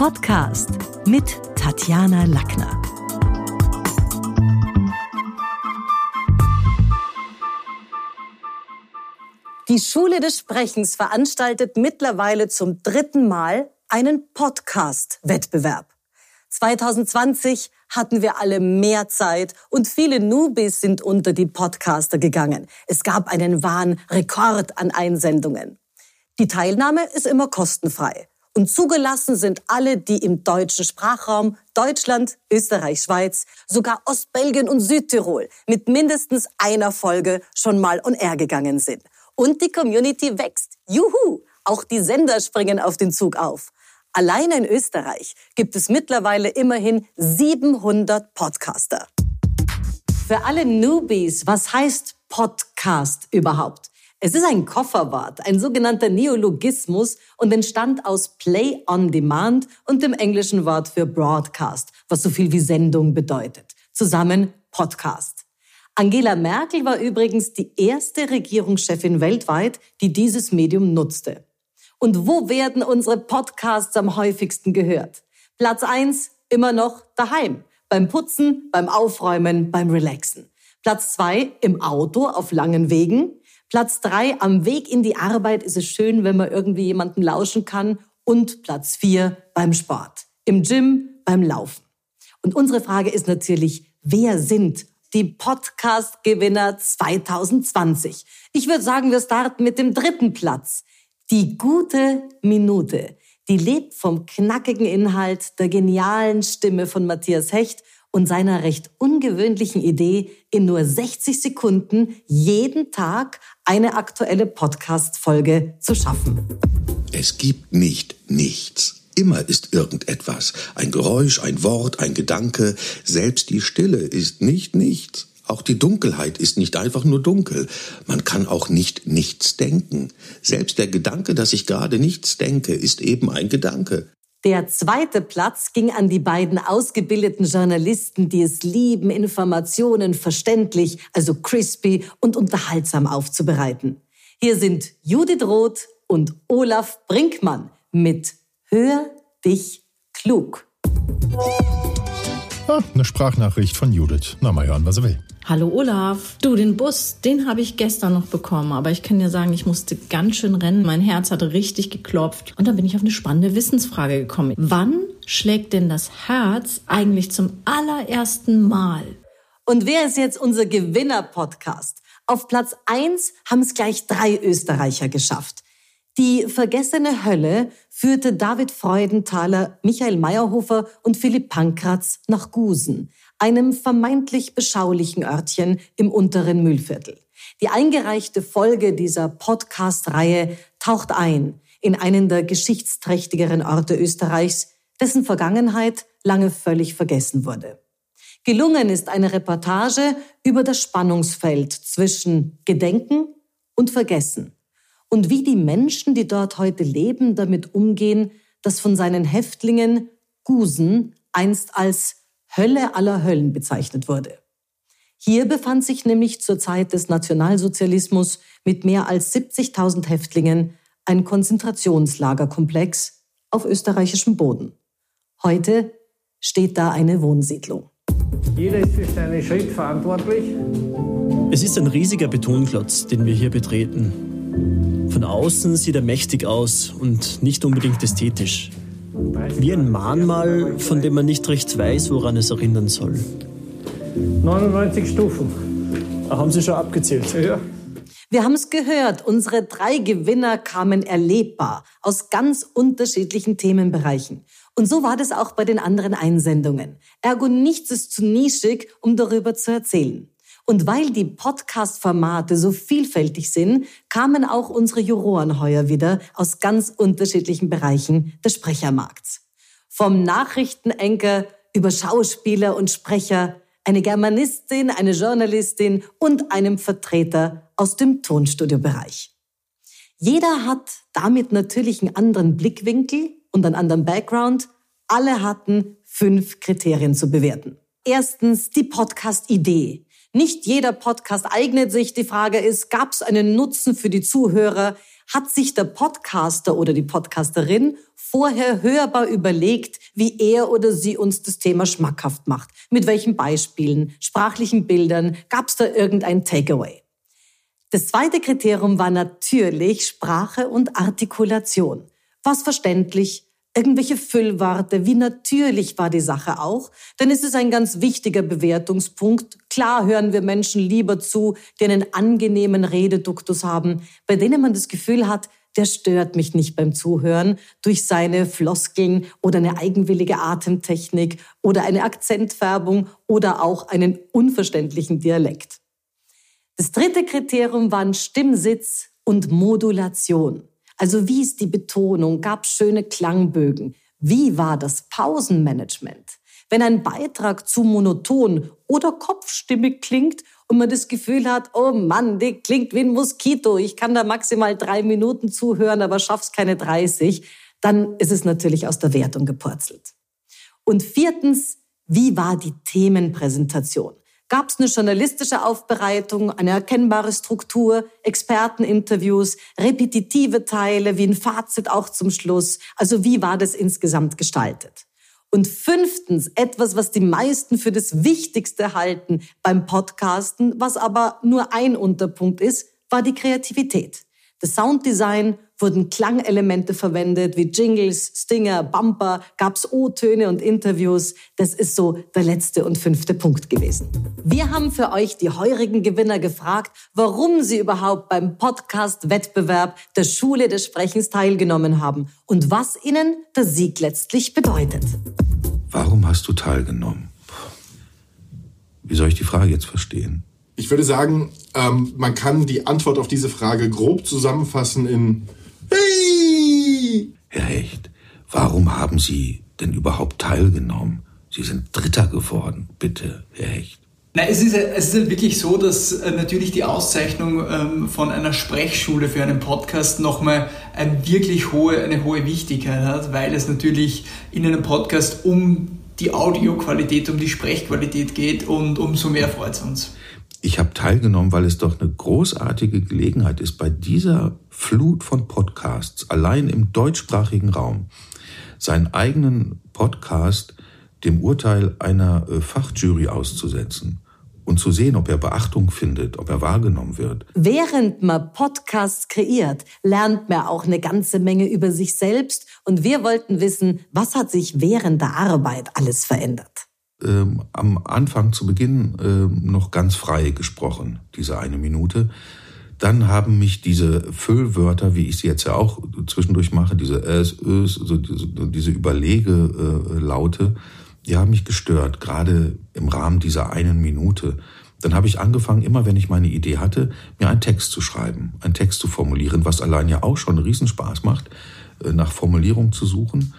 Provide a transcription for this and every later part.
Podcast mit Tatjana Lackner. Die Schule des Sprechens veranstaltet mittlerweile zum dritten Mal einen Podcast-Wettbewerb. 2020 hatten wir alle mehr Zeit und viele Newbies sind unter die Podcaster gegangen. Es gab einen wahren Rekord an Einsendungen. Die Teilnahme ist immer kostenfrei. Und zugelassen sind alle, die im deutschen Sprachraum Deutschland, Österreich, Schweiz, sogar Ostbelgien und Südtirol mit mindestens einer Folge schon mal on air gegangen sind. Und die Community wächst. Juhu! Auch die Sender springen auf den Zug auf. Alleine in Österreich gibt es mittlerweile immerhin 700 Podcaster. Für alle Newbies, was heißt Podcast überhaupt? Es ist ein Kofferwort, ein sogenannter Neologismus und entstand aus Play on Demand und dem englischen Wort für Broadcast, was so viel wie Sendung bedeutet. Zusammen Podcast. Angela Merkel war übrigens die erste Regierungschefin weltweit, die dieses Medium nutzte. Und wo werden unsere Podcasts am häufigsten gehört? Platz eins immer noch daheim. Beim Putzen, beim Aufräumen, beim Relaxen. Platz zwei im Auto auf langen Wegen. Platz drei am Weg in die Arbeit ist es schön, wenn man irgendwie jemandem lauschen kann. Und Platz vier beim Sport. Im Gym, beim Laufen. Und unsere Frage ist natürlich, wer sind die Podcast-Gewinner 2020? Ich würde sagen, wir starten mit dem dritten Platz. Die gute Minute, die lebt vom knackigen Inhalt, der genialen Stimme von Matthias Hecht und seiner recht ungewöhnlichen Idee, in nur 60 Sekunden jeden Tag eine aktuelle Podcast-Folge zu schaffen. Es gibt nicht nichts. Immer ist irgendetwas. Ein Geräusch, ein Wort, ein Gedanke. Selbst die Stille ist nicht nichts. Auch die Dunkelheit ist nicht einfach nur dunkel. Man kann auch nicht nichts denken. Selbst der Gedanke, dass ich gerade nichts denke, ist eben ein Gedanke. Der zweite Platz ging an die beiden ausgebildeten Journalisten, die es lieben, Informationen verständlich, also crispy und unterhaltsam aufzubereiten. Hier sind Judith Roth und Olaf Brinkmann mit Hör dich klug. Ah, eine Sprachnachricht von Judith. Na, mal hören, was er will. Hallo Olaf. Du, den Bus, den habe ich gestern noch bekommen, aber ich kann dir sagen, ich musste ganz schön rennen. Mein Herz hatte richtig geklopft und dann bin ich auf eine spannende Wissensfrage gekommen. Wann schlägt denn das Herz eigentlich zum allerersten Mal? Und wer ist jetzt unser Gewinner-Podcast? Auf Platz eins haben es gleich drei Österreicher geschafft. Die vergessene Hölle führte David Freudenthaler, Michael Meyerhofer und Philipp Pankratz nach Gusen, einem vermeintlich beschaulichen Örtchen im unteren Mühlviertel. Die eingereichte Folge dieser Podcast-Reihe taucht ein in einen der geschichtsträchtigeren Orte Österreichs, dessen Vergangenheit lange völlig vergessen wurde. Gelungen ist eine Reportage über das Spannungsfeld zwischen Gedenken und Vergessen und wie die Menschen, die dort heute leben, damit umgehen, dass von seinen Häftlingen Gusen einst als Hölle aller Höllen bezeichnet wurde. Hier befand sich nämlich zur Zeit des Nationalsozialismus mit mehr als 70.000 Häftlingen ein Konzentrationslagerkomplex auf österreichischem Boden. Heute steht da eine Wohnsiedlung. Jeder ist für seinen Schritt verantwortlich. Es ist ein riesiger Betonklotz, den wir hier betreten. Von außen sieht er mächtig aus und nicht unbedingt ästhetisch. Wie ein Mahnmal, von dem man nicht recht weiß, woran es erinnern soll. 99 Stufen. Ach, haben Sie schon abgezählt? Ja. Wir haben es gehört, unsere drei Gewinner kamen erlebbar aus ganz unterschiedlichen Themenbereichen. Und so war das auch bei den anderen Einsendungen. Ergo nichts ist zu nischig, um darüber zu erzählen. Und weil die Podcast-Formate so vielfältig sind, kamen auch unsere Juroren heuer wieder aus ganz unterschiedlichen Bereichen des Sprechermarkts. Vom Nachrichtenenker über Schauspieler und Sprecher, eine Germanistin, eine Journalistin und einem Vertreter aus dem Tonstudiobereich. Jeder hat damit natürlich einen anderen Blickwinkel und einen anderen Background. Alle hatten fünf Kriterien zu bewerten. Erstens die Podcast-Idee. Nicht jeder Podcast eignet sich. Die Frage ist, gab es einen Nutzen für die Zuhörer? hat sich der Podcaster oder die Podcasterin vorher hörbar überlegt, wie er oder sie uns das Thema schmackhaft macht. Mit welchen Beispielen, sprachlichen Bildern, gab es da irgendein Takeaway? Das zweite Kriterium war natürlich Sprache und Artikulation. Was verständlich, irgendwelche Füllworte, wie natürlich war die Sache auch, denn es ist ein ganz wichtiger Bewertungspunkt. Klar hören wir Menschen lieber zu, die einen angenehmen Rededuktus haben, bei denen man das Gefühl hat, der stört mich nicht beim Zuhören durch seine Floskeln oder eine eigenwillige Atemtechnik oder eine Akzentfärbung oder auch einen unverständlichen Dialekt. Das dritte Kriterium waren Stimmsitz und Modulation. Also wie ist die Betonung? Gab schöne Klangbögen? Wie war das Pausenmanagement? Wenn ein Beitrag zu monoton oder kopfstimmig klingt und man das Gefühl hat, oh Mann, die klingt wie ein Moskito, ich kann da maximal drei Minuten zuhören, aber schaff's keine 30, dann ist es natürlich aus der Wertung gepurzelt. Und viertens, wie war die Themenpräsentation? Gab es eine journalistische Aufbereitung, eine erkennbare Struktur, Experteninterviews, repetitive Teile, wie ein Fazit auch zum Schluss? Also wie war das insgesamt gestaltet? Und fünftens, etwas, was die meisten für das Wichtigste halten beim Podcasten, was aber nur ein Unterpunkt ist, war die Kreativität. Das Sounddesign wurden Klangelemente verwendet wie Jingles, Stinger, Bumper, gab's O-Töne und Interviews. Das ist so der letzte und fünfte Punkt gewesen. Wir haben für euch die heurigen Gewinner gefragt, warum sie überhaupt beim Podcast-Wettbewerb der Schule des Sprechens teilgenommen haben und was ihnen der Sieg letztlich bedeutet. Warum hast du teilgenommen? Wie soll ich die Frage jetzt verstehen? Ich würde sagen, ähm, man kann die Antwort auf diese Frage grob zusammenfassen in Hey! Herr Hecht, warum haben Sie denn überhaupt teilgenommen? Sie sind Dritter geworden. Bitte, Herr Hecht. Nein, es ist, es ist wirklich so, dass äh, natürlich die Auszeichnung ähm, von einer Sprechschule für einen Podcast nochmal ein wirklich hohe, eine hohe Wichtigkeit hat, weil es natürlich in einem Podcast um die Audioqualität, um die Sprechqualität geht und umso mehr freut es uns ich habe teilgenommen, weil es doch eine großartige Gelegenheit ist, bei dieser Flut von Podcasts allein im deutschsprachigen Raum seinen eigenen Podcast dem Urteil einer äh, Fachjury auszusetzen und zu sehen, ob er Beachtung findet, ob er wahrgenommen wird. Während man Podcasts kreiert, lernt man auch eine ganze Menge über sich selbst und wir wollten wissen, was hat sich während der Arbeit alles verändert ähm, am Anfang zu Beginn ähm, noch ganz frei gesprochen, diese eine Minute. Dann haben mich diese Füllwörter, wie ich sie jetzt ja auch zwischendurch mache, diese Ös, Ös, so diese, diese Überlegelaute, äh, die haben mich gestört, gerade im Rahmen dieser einen Minute. Dann habe ich angefangen, immer wenn ich meine Idee hatte, mir einen Text zu schreiben, einen Text zu formulieren, was allein ja auch schon Riesenspaß macht, äh, nach Formulierung zu suchen,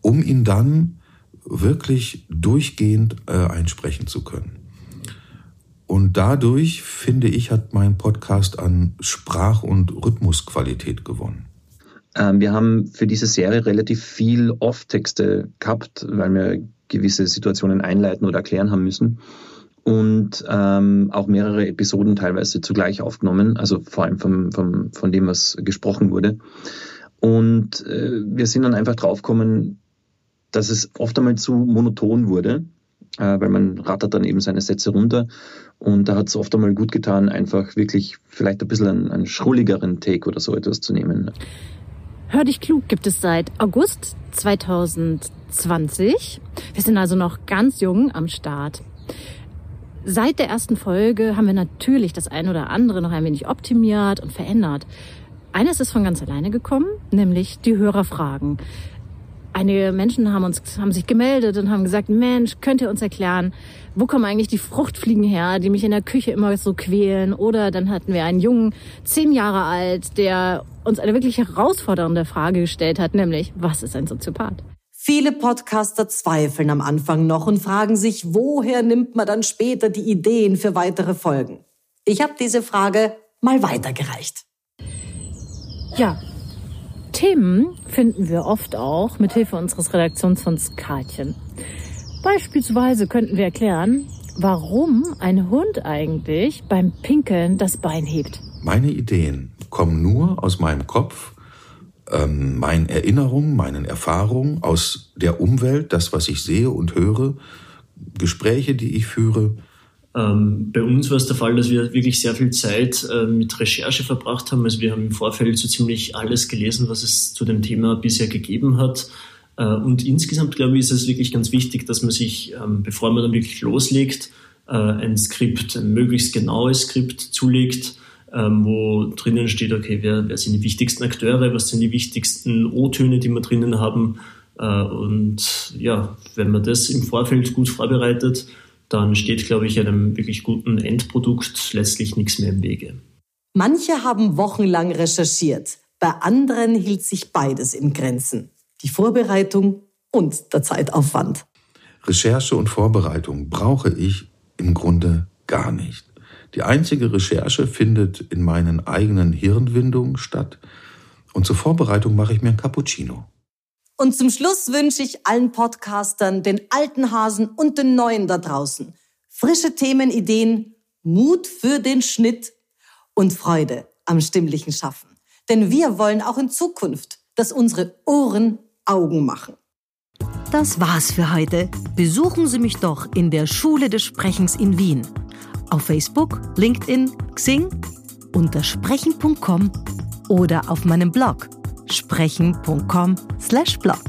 um ihn dann wirklich durchgehend äh, einsprechen zu können. Und dadurch, finde ich, hat mein Podcast an Sprach- und Rhythmusqualität gewonnen. Ähm, wir haben für diese Serie relativ viel Off-Texte gehabt, weil wir gewisse Situationen einleiten oder erklären haben müssen. Und ähm, auch mehrere Episoden teilweise zugleich aufgenommen, also vor allem vom, vom, von dem, was gesprochen wurde. Und äh, wir sind dann einfach draufgekommen, dass es oft einmal zu monoton wurde, weil man rattert dann eben seine Sätze runter. Und da hat es oft einmal gut getan, einfach wirklich vielleicht ein bisschen einen, einen schrulligeren Take oder so etwas zu nehmen. Hör dich klug gibt es seit August 2020. Wir sind also noch ganz jung am Start. Seit der ersten Folge haben wir natürlich das eine oder andere noch ein wenig optimiert und verändert. Eines ist von ganz alleine gekommen, nämlich die Hörerfragen einige Menschen haben uns haben sich gemeldet und haben gesagt, Mensch, könnt ihr uns erklären, wo kommen eigentlich die Fruchtfliegen her, die mich in der Küche immer so quälen? Oder dann hatten wir einen Jungen, zehn Jahre alt, der uns eine wirklich herausfordernde Frage gestellt hat, nämlich, was ist ein Soziopath? Viele Podcaster zweifeln am Anfang noch und fragen sich, woher nimmt man dann später die Ideen für weitere Folgen? Ich habe diese Frage mal weitergereicht. Ja, Themen finden wir oft auch mit Hilfe unseres Redaktionsfonds Karlchen. Beispielsweise könnten wir erklären, warum ein Hund eigentlich beim Pinkeln das Bein hebt. Meine Ideen kommen nur aus meinem Kopf, ähm, meinen Erinnerungen, meinen Erfahrungen, aus der Umwelt, das, was ich sehe und höre, Gespräche, die ich führe. Ähm, bei uns war es der Fall, dass wir wirklich sehr viel Zeit äh, mit Recherche verbracht haben. Also wir haben im Vorfeld so ziemlich alles gelesen, was es zu dem Thema bisher gegeben hat. Äh, und insgesamt, glaube ich, ist es wirklich ganz wichtig, dass man sich, ähm, bevor man dann wirklich loslegt, äh, ein Skript, ein möglichst genaues Skript zulegt, ähm, wo drinnen steht, okay, wer, wer sind die wichtigsten Akteure, was sind die wichtigsten O-Töne, die wir drinnen haben. Äh, und ja, wenn man das im Vorfeld gut vorbereitet, dann steht, glaube ich, einem wirklich guten Endprodukt letztlich nichts mehr im Wege. Manche haben wochenlang recherchiert, bei anderen hielt sich beides in Grenzen. Die Vorbereitung und der Zeitaufwand. Recherche und Vorbereitung brauche ich im Grunde gar nicht. Die einzige Recherche findet in meinen eigenen Hirnwindungen statt und zur Vorbereitung mache ich mir ein Cappuccino. Und zum Schluss wünsche ich allen Podcastern, den alten Hasen und den neuen da draußen frische Themenideen, Mut für den Schnitt und Freude am stimmlichen Schaffen. Denn wir wollen auch in Zukunft, dass unsere Ohren Augen machen. Das war's für heute. Besuchen Sie mich doch in der Schule des Sprechens in Wien auf Facebook, LinkedIn, Xing, unter sprechen.com oder auf meinem Blog sprechen.com/blog.